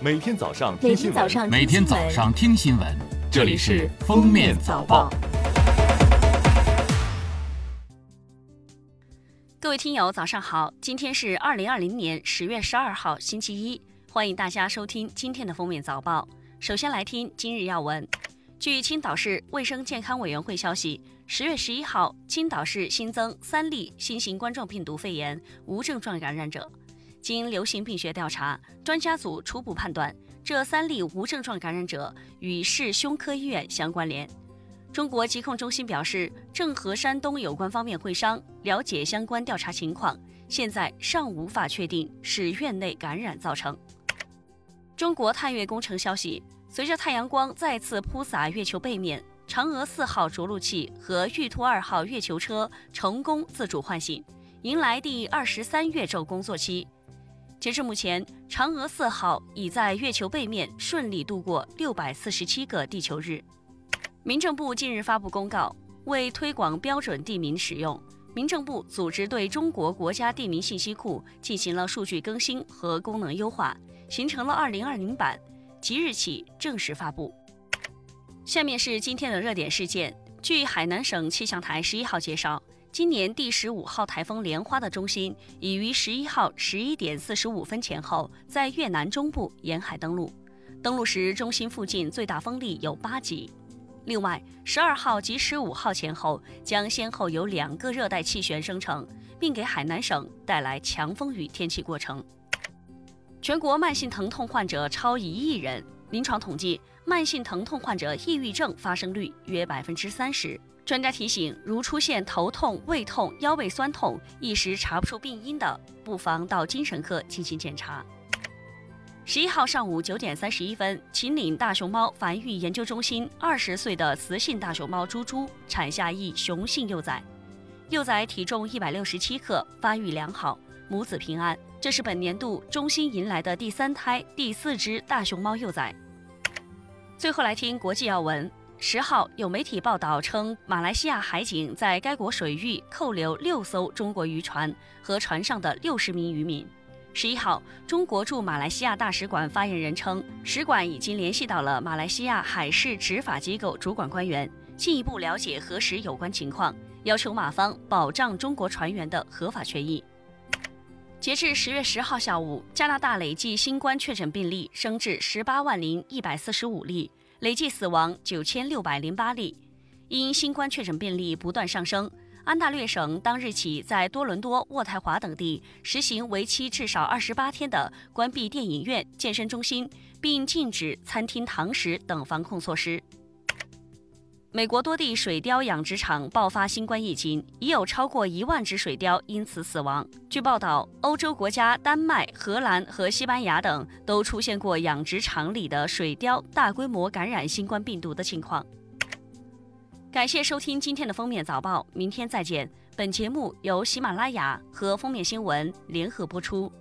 每天早上听新闻，天早上每天早上听新闻，这里是《封面早报》。各位听友，早上好！今天是二零二零年十月十二号，星期一，欢迎大家收听今天的封面早报。首先来听今日要闻。据青岛市卫生健康委员会消息，十月十一号，青岛市新增三例新型冠状病毒肺炎无症状感染者。经流行病学调查，专家组初步判断，这三例无症状感染者与市胸科医院相关联。中国疾控中心表示，正和山东有关方面会商，了解相关调查情况，现在尚无法确定是院内感染造成。中国探月工程消息，随着太阳光再次铺洒月球背面，嫦娥四号着陆器和玉兔二号月球车成功自主唤醒，迎来第二十三月昼工作期。截至目前，嫦娥四号已在月球背面顺利度过六百四十七个地球日。民政部近日发布公告，为推广标准地名使用，民政部组织对中国国家地名信息库进行了数据更新和功能优化，形成了二零二零版，即日起正式发布。下面是今天的热点事件。据海南省气象台十一号介绍，今年第十五号台风莲花的中心已于十一号十一点四十五分前后在越南中部沿海登陆，登陆时中心附近最大风力有八级。另外，十二号及十五号前后将先后有两个热带气旋生成，并给海南省带来强风雨天气过程。全国慢性疼痛患者超一亿人，临床统计，慢性疼痛患者抑郁症发生率约百分之三十。专家提醒，如出现头痛、胃痛、腰背酸痛，一时查不出病因的，不妨到精神科进行检查。十一号上午九点三十一分，秦岭大熊猫繁育研究中心二十岁的雌性大熊猫猪猪产下一雄性幼崽，幼崽体重一百六十七克，发育良好，母子平安。这是本年度中心迎来的第三胎、第四只大熊猫幼崽。最后来听国际要闻。十号有媒体报道称，马来西亚海警在该国水域扣留六艘中国渔船和船上的六十名渔民。十一号，中国驻马来西亚大使馆发言人称，使馆已经联系到了马来西亚海事执法机构主管官员，进一步了解核实有关情况，要求马方保障中国船员的合法权益。截至十月十号下午，加拿大累计新冠确诊病例升至十八万零一百四十五例，累计死亡九千六百零八例。因新冠确诊病例不断上升。安大略省当日起在多伦多、渥太华等地实行为期至少二十八天的关闭电影院、健身中心，并禁止餐厅堂食等防控措施。美国多地水貂养殖场爆发新冠疫情，已有超过一万只水貂因此死亡。据报道，欧洲国家丹麦、荷兰和西班牙等都出现过养殖场里的水貂大规模感染新冠病毒的情况。感谢收听今天的封面早报，明天再见。本节目由喜马拉雅和封面新闻联合播出。